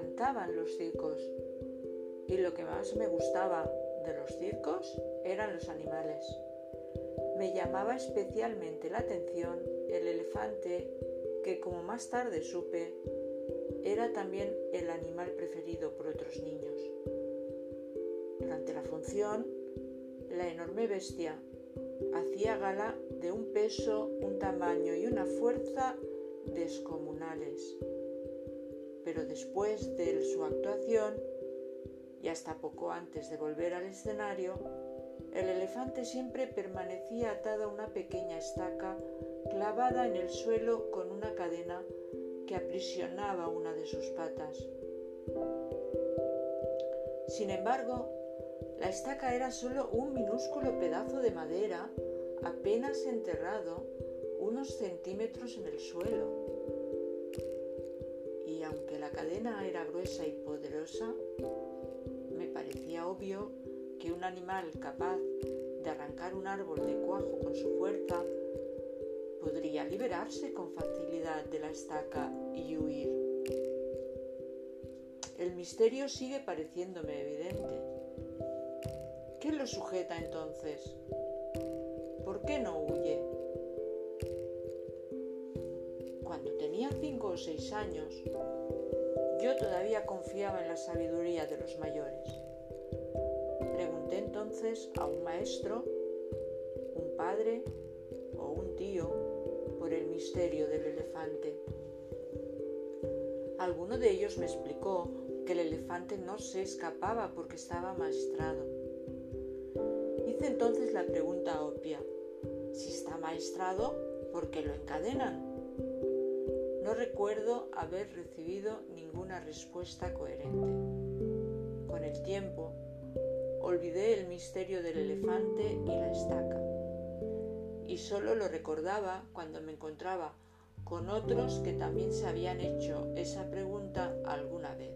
encantaban los circos y lo que más me gustaba de los circos eran los animales. Me llamaba especialmente la atención el elefante que, como más tarde supe, era también el animal preferido por otros niños. Durante la función, la enorme bestia hacía gala de un peso, un tamaño y una fuerza descomunales. Pero después de su actuación, y hasta poco antes de volver al escenario, el elefante siempre permanecía atado a una pequeña estaca clavada en el suelo con una cadena que aprisionaba una de sus patas. Sin embargo, la estaca era solo un minúsculo pedazo de madera apenas enterrado unos centímetros en el suelo. La cadena era gruesa y poderosa, me parecía obvio que un animal capaz de arrancar un árbol de cuajo con su fuerza podría liberarse con facilidad de la estaca y huir. El misterio sigue pareciéndome evidente. ¿Qué lo sujeta entonces? ¿Por qué no huye? Cuando tenía cinco o seis años, yo todavía confiaba en la sabiduría de los mayores entonces a un maestro, un padre o un tío por el misterio del elefante. Alguno de ellos me explicó que el elefante no se escapaba porque estaba maestrado. Hice entonces la pregunta obvia, si está maestrado, ¿por qué lo encadenan? No recuerdo haber recibido ninguna respuesta coherente. Con el tiempo, olvidé el misterio del elefante y la estaca, y solo lo recordaba cuando me encontraba con otros que también se habían hecho esa pregunta alguna vez.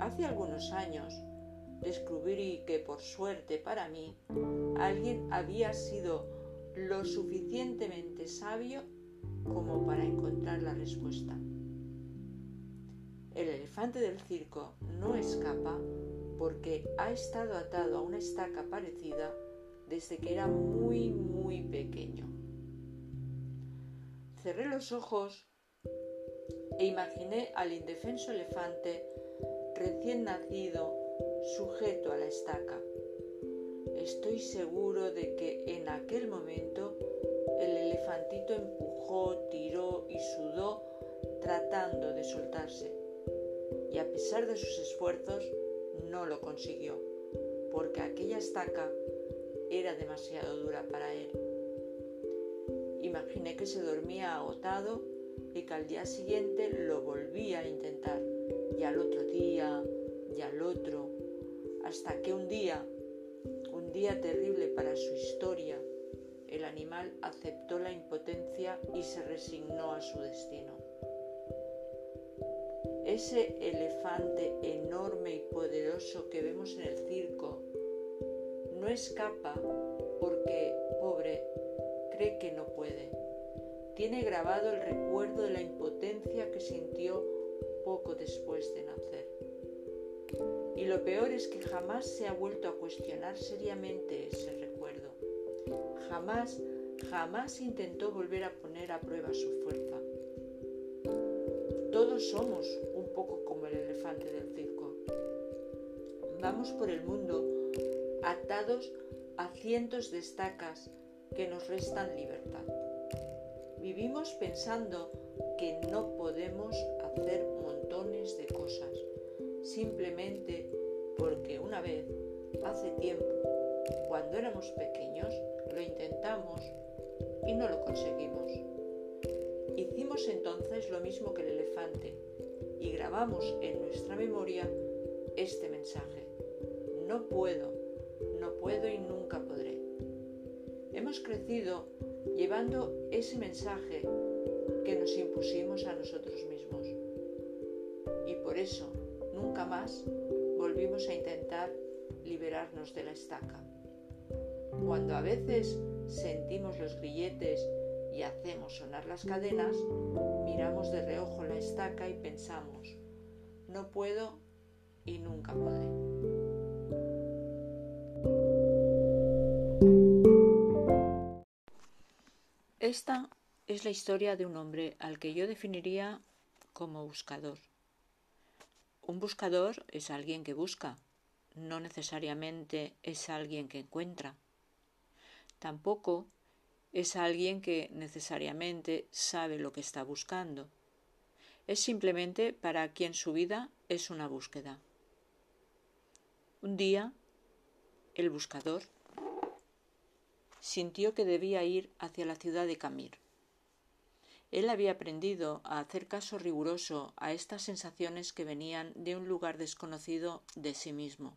Hace algunos años descubrí que por suerte para mí alguien había sido lo suficientemente sabio como para encontrar la respuesta. El elefante del circo no escapa porque ha estado atado a una estaca parecida desde que era muy, muy pequeño. Cerré los ojos e imaginé al indefenso elefante recién nacido sujeto a la estaca. Estoy seguro de que en aquel momento elefantito empujó, tiró y sudó tratando de soltarse y a pesar de sus esfuerzos no lo consiguió, porque aquella estaca era demasiado dura para él. Imaginé que se dormía agotado y que al día siguiente lo volvía a intentar, y al otro día, y al otro, hasta que un día, un día terrible para su historia, el animal aceptó la impotencia y se resignó a su destino. Ese elefante enorme y poderoso que vemos en el circo no escapa porque, pobre, cree que no puede. Tiene grabado el recuerdo de la impotencia que sintió poco después de nacer. Y lo peor es que jamás se ha vuelto a cuestionar seriamente ese. Jamás, jamás intentó volver a poner a prueba su fuerza. Todos somos un poco como el elefante del circo. Vamos por el mundo atados a cientos de estacas que nos restan libertad. Vivimos pensando que no podemos hacer montones de cosas, simplemente porque una vez, hace tiempo, cuando éramos pequeños, lo intentamos y no lo conseguimos. Hicimos entonces lo mismo que el elefante y grabamos en nuestra memoria este mensaje. No puedo, no puedo y nunca podré. Hemos crecido llevando ese mensaje que nos impusimos a nosotros mismos. Y por eso nunca más volvimos a intentar liberarnos de la estaca. Cuando a veces sentimos los grilletes y hacemos sonar las cadenas, miramos de reojo la estaca y pensamos, no puedo y nunca podré. Esta es la historia de un hombre al que yo definiría como buscador. Un buscador es alguien que busca, no necesariamente es alguien que encuentra. Tampoco es alguien que necesariamente sabe lo que está buscando. Es simplemente para quien su vida es una búsqueda. Un día, el buscador sintió que debía ir hacia la ciudad de Camir. Él había aprendido a hacer caso riguroso a estas sensaciones que venían de un lugar desconocido de sí mismo.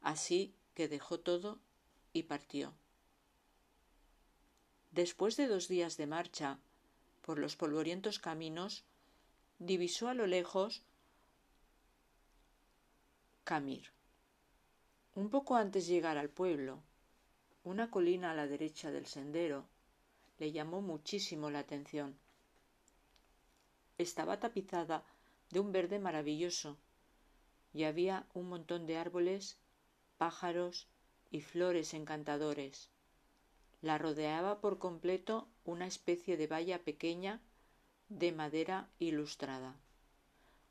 Así que dejó todo y partió. Después de dos días de marcha por los polvorientos caminos, divisó a lo lejos Camir. Un poco antes de llegar al pueblo, una colina a la derecha del sendero le llamó muchísimo la atención. Estaba tapizada de un verde maravilloso y había un montón de árboles pájaros y flores encantadores. La rodeaba por completo una especie de valla pequeña de madera ilustrada.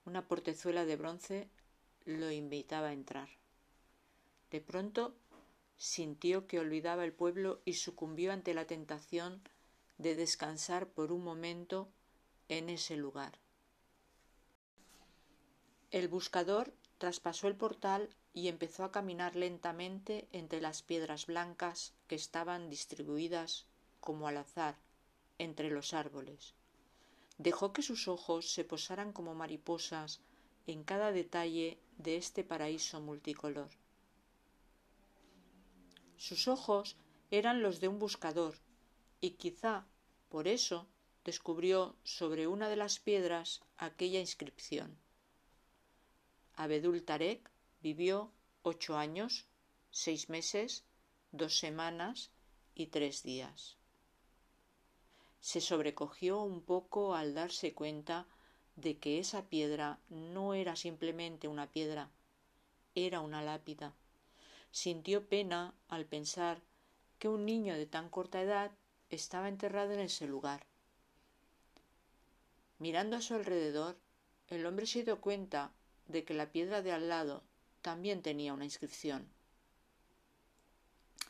Una portezuela de bronce lo invitaba a entrar. De pronto sintió que olvidaba el pueblo y sucumbió ante la tentación de descansar por un momento en ese lugar. El buscador traspasó el portal y empezó a caminar lentamente entre las piedras blancas que estaban distribuidas como al azar entre los árboles. Dejó que sus ojos se posaran como mariposas en cada detalle de este paraíso multicolor. Sus ojos eran los de un buscador, y quizá por eso descubrió sobre una de las piedras aquella inscripción. Abedul Tarek Vivió ocho años, seis meses, dos semanas y tres días. Se sobrecogió un poco al darse cuenta de que esa piedra no era simplemente una piedra, era una lápida. Sintió pena al pensar que un niño de tan corta edad estaba enterrado en ese lugar. Mirando a su alrededor, el hombre se dio cuenta de que la piedra de al lado también tenía una inscripción.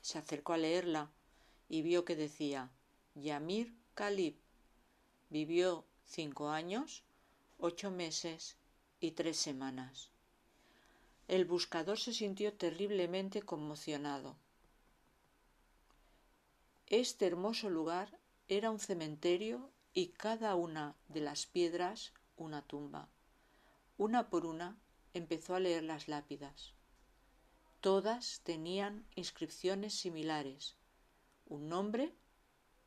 Se acercó a leerla y vio que decía Yamir Khalib vivió cinco años, ocho meses y tres semanas. El buscador se sintió terriblemente conmocionado. Este hermoso lugar era un cementerio y cada una de las piedras una tumba. Una por una empezó a leer las lápidas. Todas tenían inscripciones similares, un nombre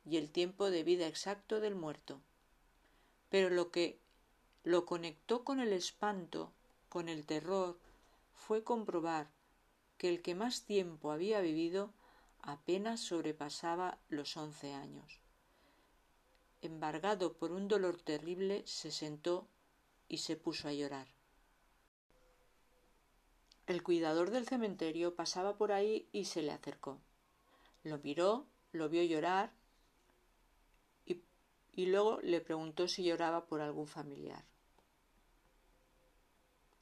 y el tiempo de vida exacto del muerto. Pero lo que lo conectó con el espanto, con el terror, fue comprobar que el que más tiempo había vivido apenas sobrepasaba los once años. Embargado por un dolor terrible, se sentó y se puso a llorar. El cuidador del cementerio pasaba por ahí y se le acercó. Lo miró, lo vio llorar y, luego le preguntó si lloraba por algún familiar.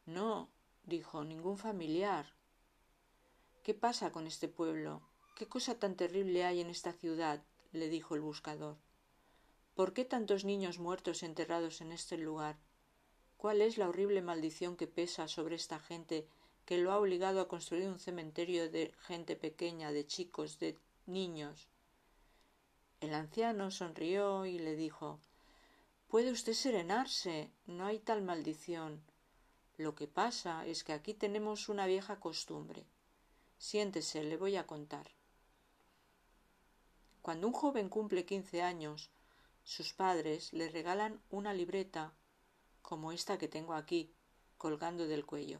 No, dijo, ningún familiar. ¿Qué pasa con este pueblo? ¿Qué cosa tan terrible hay en esta ciudad? le dijo el buscador. ¿Por qué tantos niños muertos enterrados en este lugar? ¿Cuál es la horrible maldición que pesa sobre esta gente que lo ha obligado a construir un cementerio de gente pequeña, de chicos, de niños. El anciano sonrió y le dijo Puede usted serenarse, no hay tal maldición. Lo que pasa es que aquí tenemos una vieja costumbre. Siéntese, le voy a contar. Cuando un joven cumple quince años, sus padres le regalan una libreta como esta que tengo aquí, colgando del cuello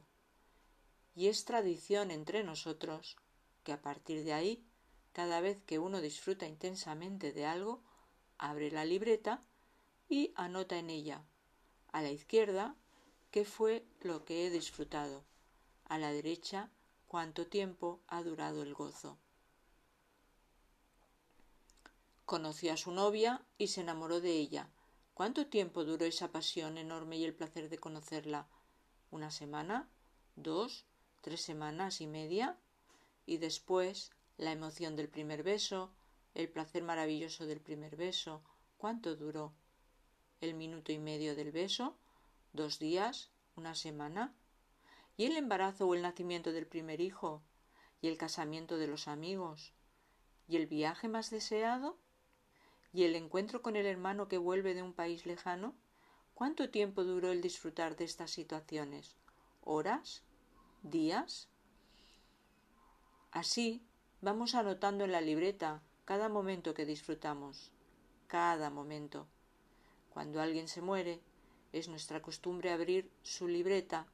y es tradición entre nosotros que a partir de ahí, cada vez que uno disfruta intensamente de algo, abre la libreta y anota en ella, a la izquierda, qué fue lo que he disfrutado, a la derecha, cuánto tiempo ha durado el gozo. Conoció a su novia y se enamoró de ella. ¿Cuánto tiempo duró esa pasión enorme y el placer de conocerla? ¿Una semana? ¿Dos? ¿Tres semanas y media? Y después la emoción del primer beso, el placer maravilloso del primer beso. ¿Cuánto duró? ¿El minuto y medio del beso? ¿Dos días? ¿Una semana? ¿Y el embarazo o el nacimiento del primer hijo? ¿Y el casamiento de los amigos? ¿Y el viaje más deseado? ¿Y el encuentro con el hermano que vuelve de un país lejano? ¿Cuánto tiempo duró el disfrutar de estas situaciones? ¿Horas? ¿Días? Así vamos anotando en la libreta cada momento que disfrutamos, cada momento. Cuando alguien se muere, es nuestra costumbre abrir su libreta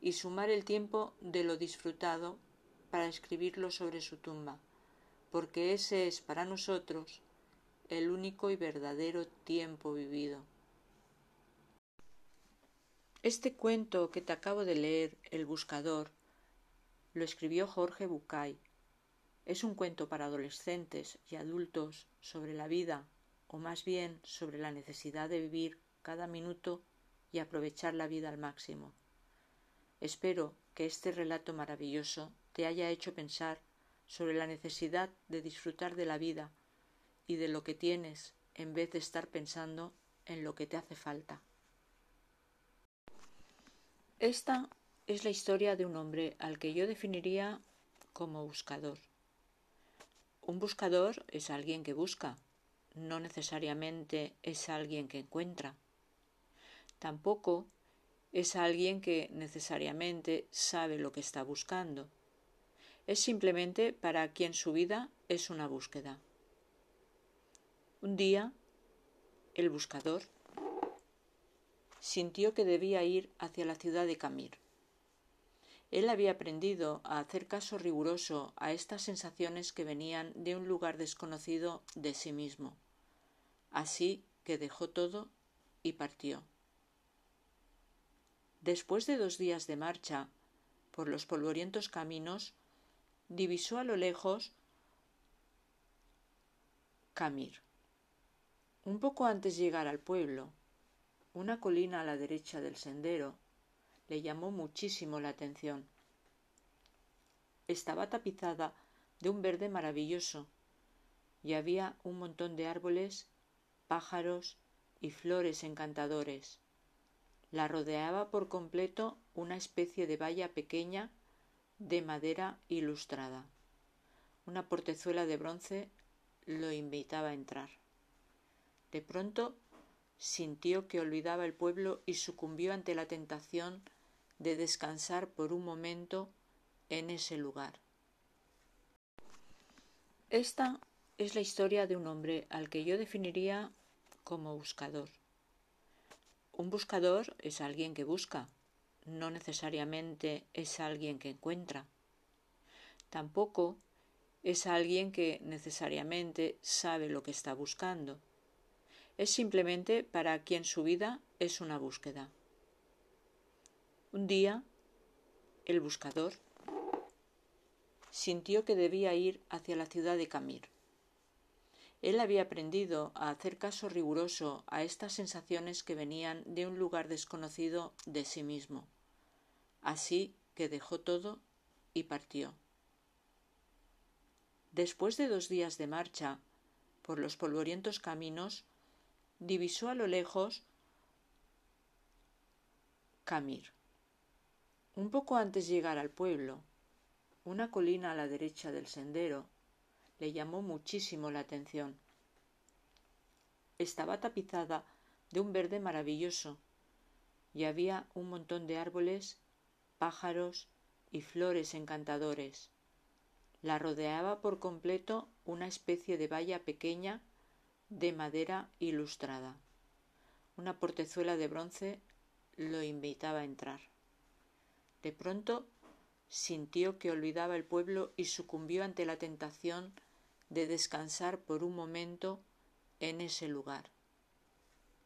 y sumar el tiempo de lo disfrutado para escribirlo sobre su tumba, porque ese es para nosotros el único y verdadero tiempo vivido. Este cuento que te acabo de leer, El Buscador, lo escribió Jorge Bucay. Es un cuento para adolescentes y adultos sobre la vida, o más bien sobre la necesidad de vivir cada minuto y aprovechar la vida al máximo. Espero que este relato maravilloso te haya hecho pensar sobre la necesidad de disfrutar de la vida y de lo que tienes en vez de estar pensando en lo que te hace falta. Esta es la historia de un hombre al que yo definiría como buscador. Un buscador es alguien que busca, no necesariamente es alguien que encuentra. Tampoco es alguien que necesariamente sabe lo que está buscando. Es simplemente para quien su vida es una búsqueda. Un día, el buscador sintió que debía ir hacia la ciudad de Camir. Él había aprendido a hacer caso riguroso a estas sensaciones que venían de un lugar desconocido de sí mismo. Así que dejó todo y partió. Después de dos días de marcha por los polvorientos caminos, divisó a lo lejos Camir. Un poco antes de llegar al pueblo, una colina a la derecha del sendero le llamó muchísimo la atención. Estaba tapizada de un verde maravilloso y había un montón de árboles, pájaros y flores encantadores. La rodeaba por completo una especie de valla pequeña de madera ilustrada. Una portezuela de bronce lo invitaba a entrar. De pronto sintió que olvidaba el pueblo y sucumbió ante la tentación de descansar por un momento en ese lugar. Esta es la historia de un hombre al que yo definiría como buscador. Un buscador es alguien que busca, no necesariamente es alguien que encuentra. Tampoco es alguien que necesariamente sabe lo que está buscando es simplemente para quien su vida es una búsqueda. Un día, el buscador sintió que debía ir hacia la ciudad de Camir. Él había aprendido a hacer caso riguroso a estas sensaciones que venían de un lugar desconocido de sí mismo. Así que dejó todo y partió. Después de dos días de marcha por los polvorientos caminos, divisó a lo lejos Camir. Un poco antes de llegar al pueblo, una colina a la derecha del sendero le llamó muchísimo la atención. Estaba tapizada de un verde maravilloso y había un montón de árboles, pájaros y flores encantadores. La rodeaba por completo una especie de valla pequeña de madera ilustrada. Una portezuela de bronce lo invitaba a entrar. De pronto sintió que olvidaba el pueblo y sucumbió ante la tentación de descansar por un momento en ese lugar.